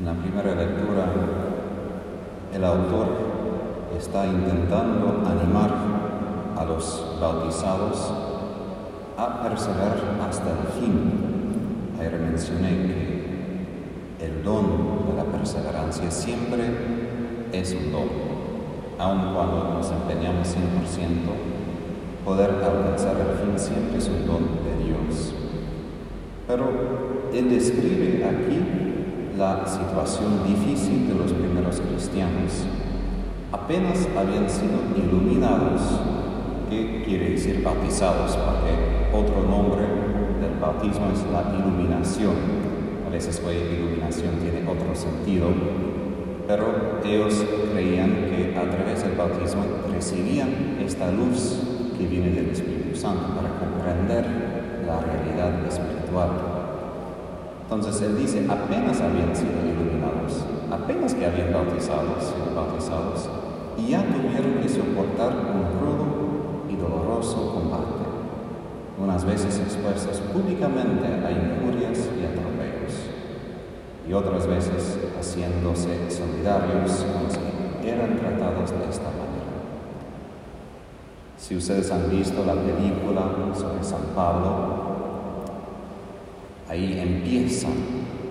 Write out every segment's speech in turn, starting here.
En la primera lectura, el autor está intentando animar a los bautizados a perseverar hasta el fin. Ayer mencioné que el don de la perseverancia siempre es un don, aun cuando nos empeñamos 100%, poder alcanzar el fin siempre es un don de Dios. Pero él describe aquí la situación difícil de los primeros cristianos. Apenas habían sido iluminados, ¿qué quiere decir bautizados? Porque otro nombre del bautismo es la iluminación. A veces la iluminación tiene otro sentido, pero ellos creían que a través del bautismo recibían esta luz que viene del Espíritu Santo para comprender la realidad espiritual. Entonces él dice, apenas habían sido iluminados, apenas que habían bautizado, sido bautizados, y ya tuvieron que soportar un crudo y doloroso combate, unas veces expuestos públicamente a injurias y atropellos, y otras veces haciéndose solidarios con los que eran tratados de esta manera. Si ustedes han visto la película sobre San Pablo, Ahí empieza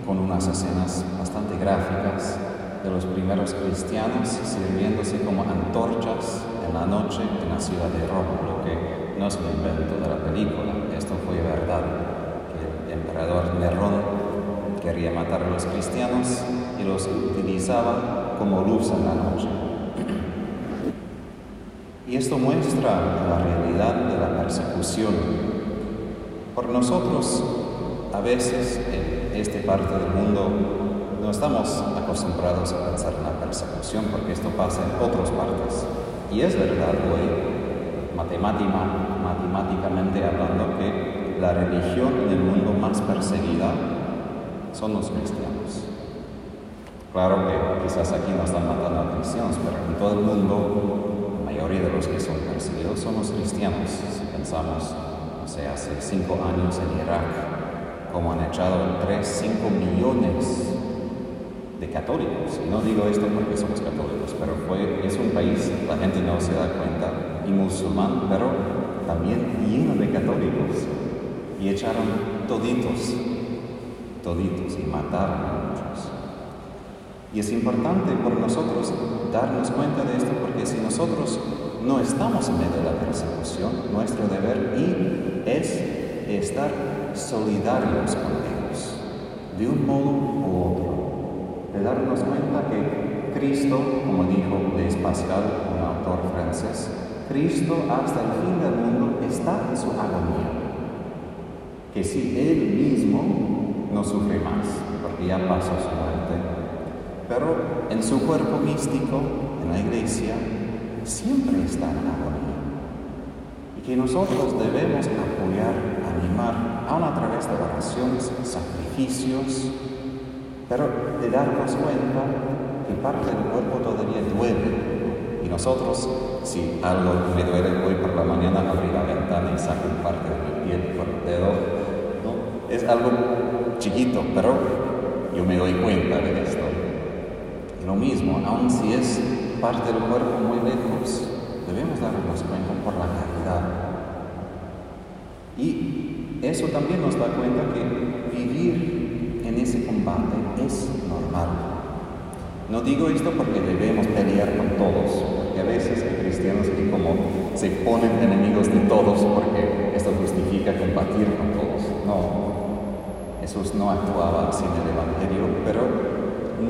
con unas escenas bastante gráficas de los primeros cristianos sirviéndose como antorchas en la noche en la ciudad de Roma, lo que no es un invento de la película, esto fue verdad, que el emperador Nerón quería matar a los cristianos y los utilizaba como luz en la noche. Y esto muestra la realidad de la persecución. Por nosotros a veces en esta parte del mundo no estamos acostumbrados a pensar en la persecución porque esto pasa en otras partes. Y es verdad hoy, matemáticamente hablando, que la religión en el mundo más perseguida son los cristianos. Claro que quizás aquí no están matando a cristianos, pero en todo el mundo la mayoría de los que son perseguidos son los cristianos. Si pensamos, no sé, hace cinco años en Irak, como han echado 3, 5 millones de católicos. Y no digo esto porque somos católicos, pero fue, es un país, la gente no se da cuenta, y musulmán, pero también lleno de católicos. Y echaron toditos, toditos, y mataron a muchos. Y es importante por nosotros darnos cuenta de esto porque si nosotros no estamos en medio de la persecución, nuestro deber y es estar solidarios con ellos, de un modo u otro, de darnos cuenta que Cristo, como dijo Blaise Pascal, un autor francés, Cristo hasta el fin del mundo está en su agonía, que si Él mismo no sufre más, porque ya pasó su muerte, pero en su cuerpo místico, en la iglesia, siempre está en agonía. Y que nosotros debemos apoyar, animar a través de oraciones, sacrificios, pero de darnos cuenta que parte del cuerpo todavía duele. Y nosotros, si algo me duele hoy por la mañana, abrir la ventana y saco parte de mi piel por el dedo, ¿no? es algo chiquito, pero yo me doy cuenta de esto. Y lo mismo, aun si es parte del cuerpo muy lejos, debemos darnos cuenta por la caridad. Y eso también nos da cuenta que vivir en ese combate es normal. No digo esto porque debemos pelear con todos, porque a veces hay cristianos que como se ponen enemigos de todos porque esto justifica combatir con todos. No, Jesús no actuaba así en el Evangelio, pero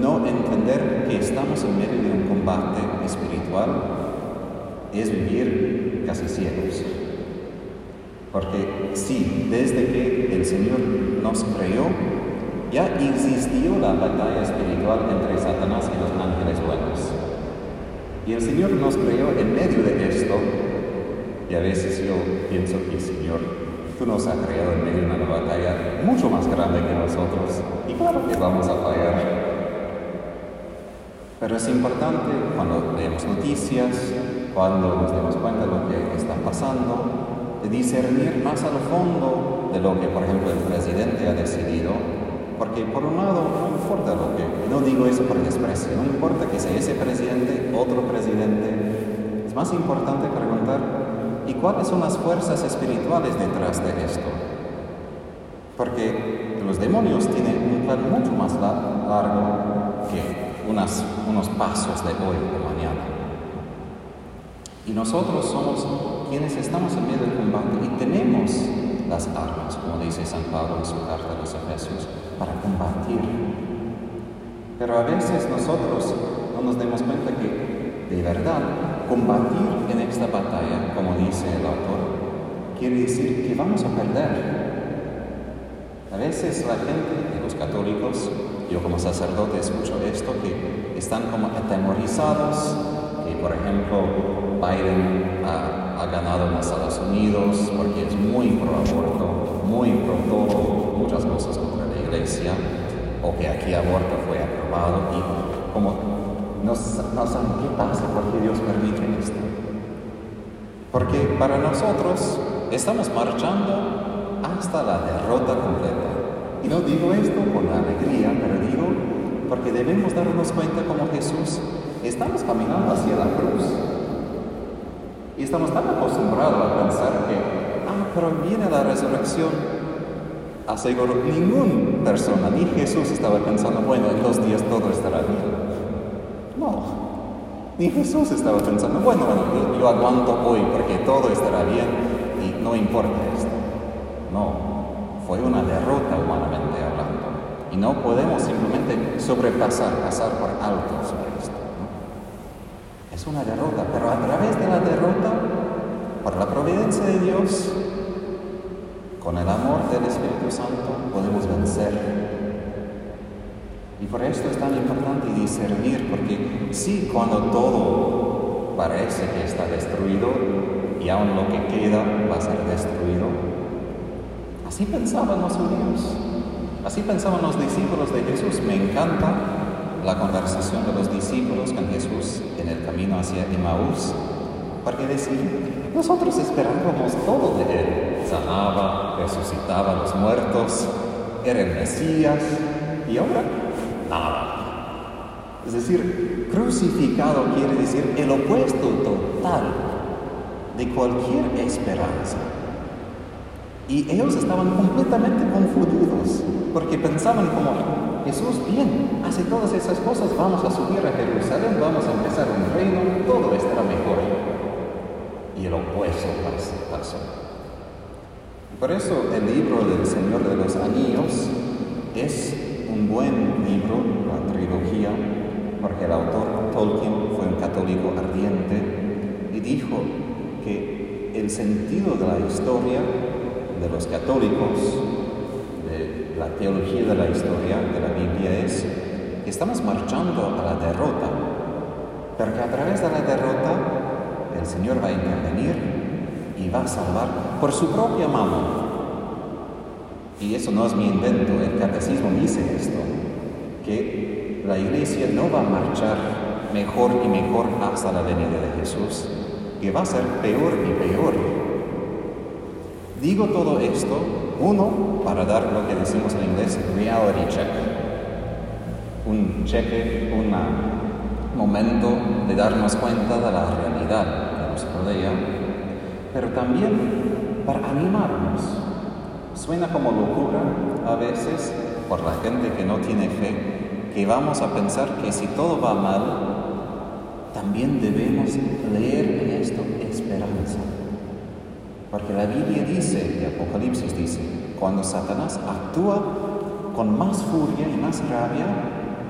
no entender que estamos en medio de un combate espiritual es vivir casi ciegos. Porque sí, desde que el Señor nos creó, ya existió la batalla espiritual entre Satanás y los ángeles buenos. Y el Señor nos creó en medio de esto. Y a veces yo pienso que, Señor, tú nos has creado en medio de una batalla mucho más grande que nosotros. Y claro que vamos a fallar. Pero es importante cuando leemos noticias, cuando nos damos cuenta de lo que está pasando, de discernir más al fondo de lo que, por ejemplo, el presidente ha decidido, porque por un lado no importa lo que, no digo eso por desprecio, no importa que sea ese presidente, otro presidente, es más importante preguntar, ¿y cuáles son las fuerzas espirituales detrás de esto? Porque los demonios tienen un plan mucho más largo que unos pasos de hoy o mañana. Y nosotros somos quienes estamos en medio del combate y tenemos las armas, como dice San Pablo en su carta a los Efesios, para combatir. Pero a veces nosotros no nos damos cuenta que de verdad combatir en esta batalla, como dice el autor, quiere decir que vamos a perder. A veces la gente, los católicos, yo como sacerdote escucho esto, que están como atemorizados, que por ejemplo Biden ha, ha ganado en Estados Unidos porque es muy pro aborto, muy pro todo, muchas cosas contra la iglesia, o que aquí aborto fue aprobado y como no, no saben qué pasa, porque Dios permite esto. Porque para nosotros estamos marchando hasta la derrota completa. Y no digo esto con alegría, pero digo porque debemos darnos cuenta como Jesús, estamos caminando hacia la cruz. Y estamos tan acostumbrados a pensar que, ah, pero viene la resurrección, aseguro, ninguna persona, ni Jesús estaba pensando, bueno, en dos días todo estará bien. No, ni Jesús estaba pensando, bueno, bueno yo, aguanto hoy porque todo estará bien y no importa esto. No, fue una derrota humanamente hablando. Y no podemos simplemente sobrepasar, pasar por alto sobre. Es una derrota, pero a través de la derrota, por la providencia de Dios, con el amor del Espíritu Santo podemos vencer. Y por esto es tan importante discernir, porque sí, cuando todo parece que está destruido y aún lo que queda va a ser destruido, así pensaban los judíos, así pensaban los discípulos de Jesús. Me encanta la conversación de los discípulos con Jesús en el camino hacia Emmaús, porque decían, nosotros esperábamos todo de Él sanaba, resucitaba a los muertos, era el Mesías y ahora nada. Es decir, crucificado quiere decir el opuesto total de cualquier esperanza. Y ellos estaban completamente confundidos porque pensaban como Jesús bien hace todas esas cosas, vamos a subir a Jerusalén, vamos a empezar un reino, todo estará mejor. Y el opuesto pasó. Por eso el libro del Señor de los Anillos es un buen libro, la trilogía, porque el autor Tolkien fue un católico ardiente y dijo que el sentido de la historia de los católicos, teología de la historia de la Biblia es que estamos marchando a la derrota, pero a través de la derrota el Señor va a intervenir y va a salvar por su propia mano. Y eso no es mi invento, el catecismo dice esto, que la iglesia no va a marchar mejor y mejor hasta la venida de Jesús, que va a ser peor y peor. Digo todo esto, uno, para dar lo que decimos en inglés, reality check. Un cheque, un momento de darnos cuenta de la realidad que nos rodea pero también para animarnos. Suena como locura a veces por la gente que no tiene fe, que vamos a pensar que si todo va mal, también debemos leer en esto. Porque la Biblia dice, el Apocalipsis dice, cuando Satanás actúa con más furia y más rabia,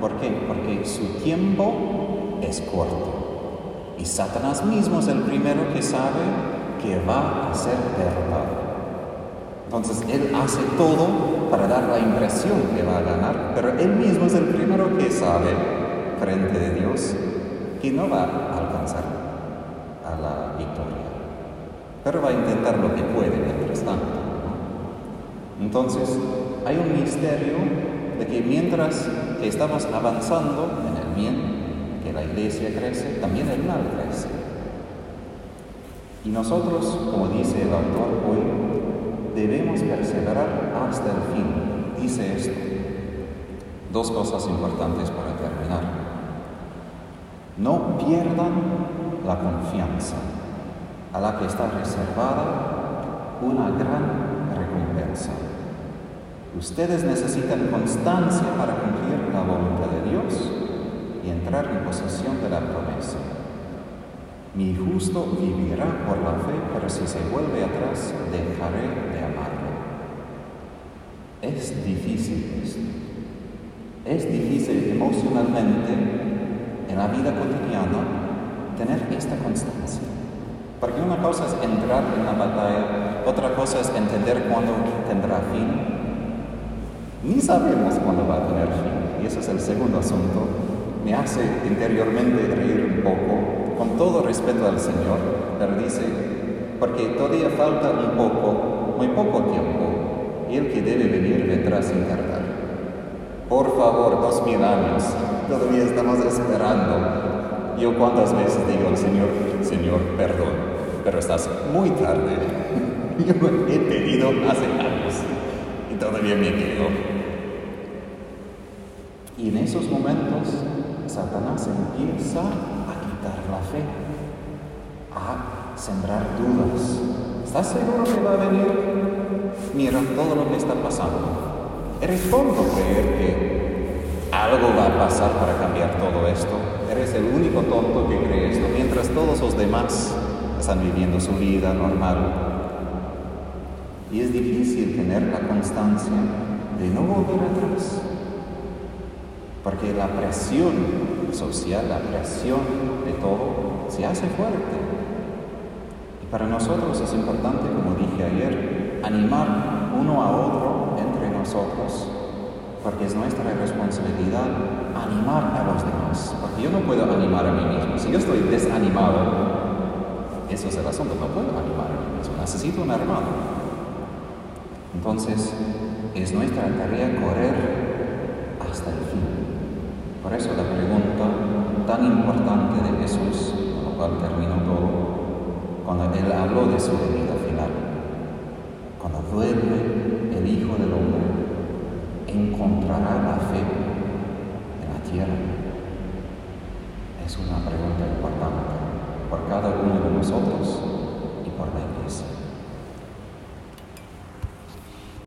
¿por qué? Porque su tiempo es corto. Y Satanás mismo es el primero que sabe que va a ser derrotado. Entonces Él hace todo para dar la impresión que va a ganar, pero Él mismo es el primero que sabe, frente de Dios, que no va a alcanzar a la victoria. Pero va a intentar lo que puede mientras tanto. Entonces, hay un misterio de que mientras que estamos avanzando en el bien, que la iglesia crece, también el mal crece. Y nosotros, como dice el autor hoy, debemos perseverar hasta el fin. Dice esto. Dos cosas importantes para terminar. No pierdan la confianza a la que está reservada una gran recompensa. Ustedes necesitan constancia para cumplir la voluntad de Dios y entrar en posesión de la promesa. Mi justo vivirá por la fe, pero si se vuelve atrás, dejaré de amarlo. Es difícil esto. Es difícil emocionalmente en la vida cotidiana tener esta constancia. Porque una cosa es entrar en la batalla, otra cosa es entender cuándo tendrá fin. Ni sabemos cuándo va a tener fin. Y eso es el segundo asunto. Me hace interiormente reír un poco, con todo respeto al Señor, pero dice, porque todavía falta un poco, muy poco tiempo, y el que debe venir vendrá sin tardar. Por favor, dos mil años, todavía estamos esperando. Yo cuántas veces digo al Señor, Señor, perdón, pero estás muy tarde. Yo he pedido hace años y todavía me quedo. Y en esos momentos, Satanás empieza a quitar la fe, a sembrar dudas. ¿Estás seguro que va a venir? Mira todo lo que está pasando. ¿Eres tonto creer que algo va a pasar para cambiar todo esto? Eres el único tonto que cree esto, mientras todos los demás están viviendo su vida normal. Y es difícil tener la constancia de no volver atrás, porque la presión social, la presión de todo, se hace fuerte. Y para nosotros es importante, como dije ayer, animar uno a otro entre nosotros, porque es nuestra responsabilidad animar a los demás, porque yo no puedo animar a mí mismo. Si yo estoy desanimado, eso es el asunto, no puedo animar a mí mismo, necesito un hermano. Entonces, es nuestra tarea correr hasta el fin. Por eso la pregunta tan importante de Jesús, con lo cual terminó todo, cuando Él habló de su venida final, cuando vuelve el Hijo del Hombre, encontrará la fe en la tierra. Es una pregunta importante por cada uno de nosotros y por la iglesia.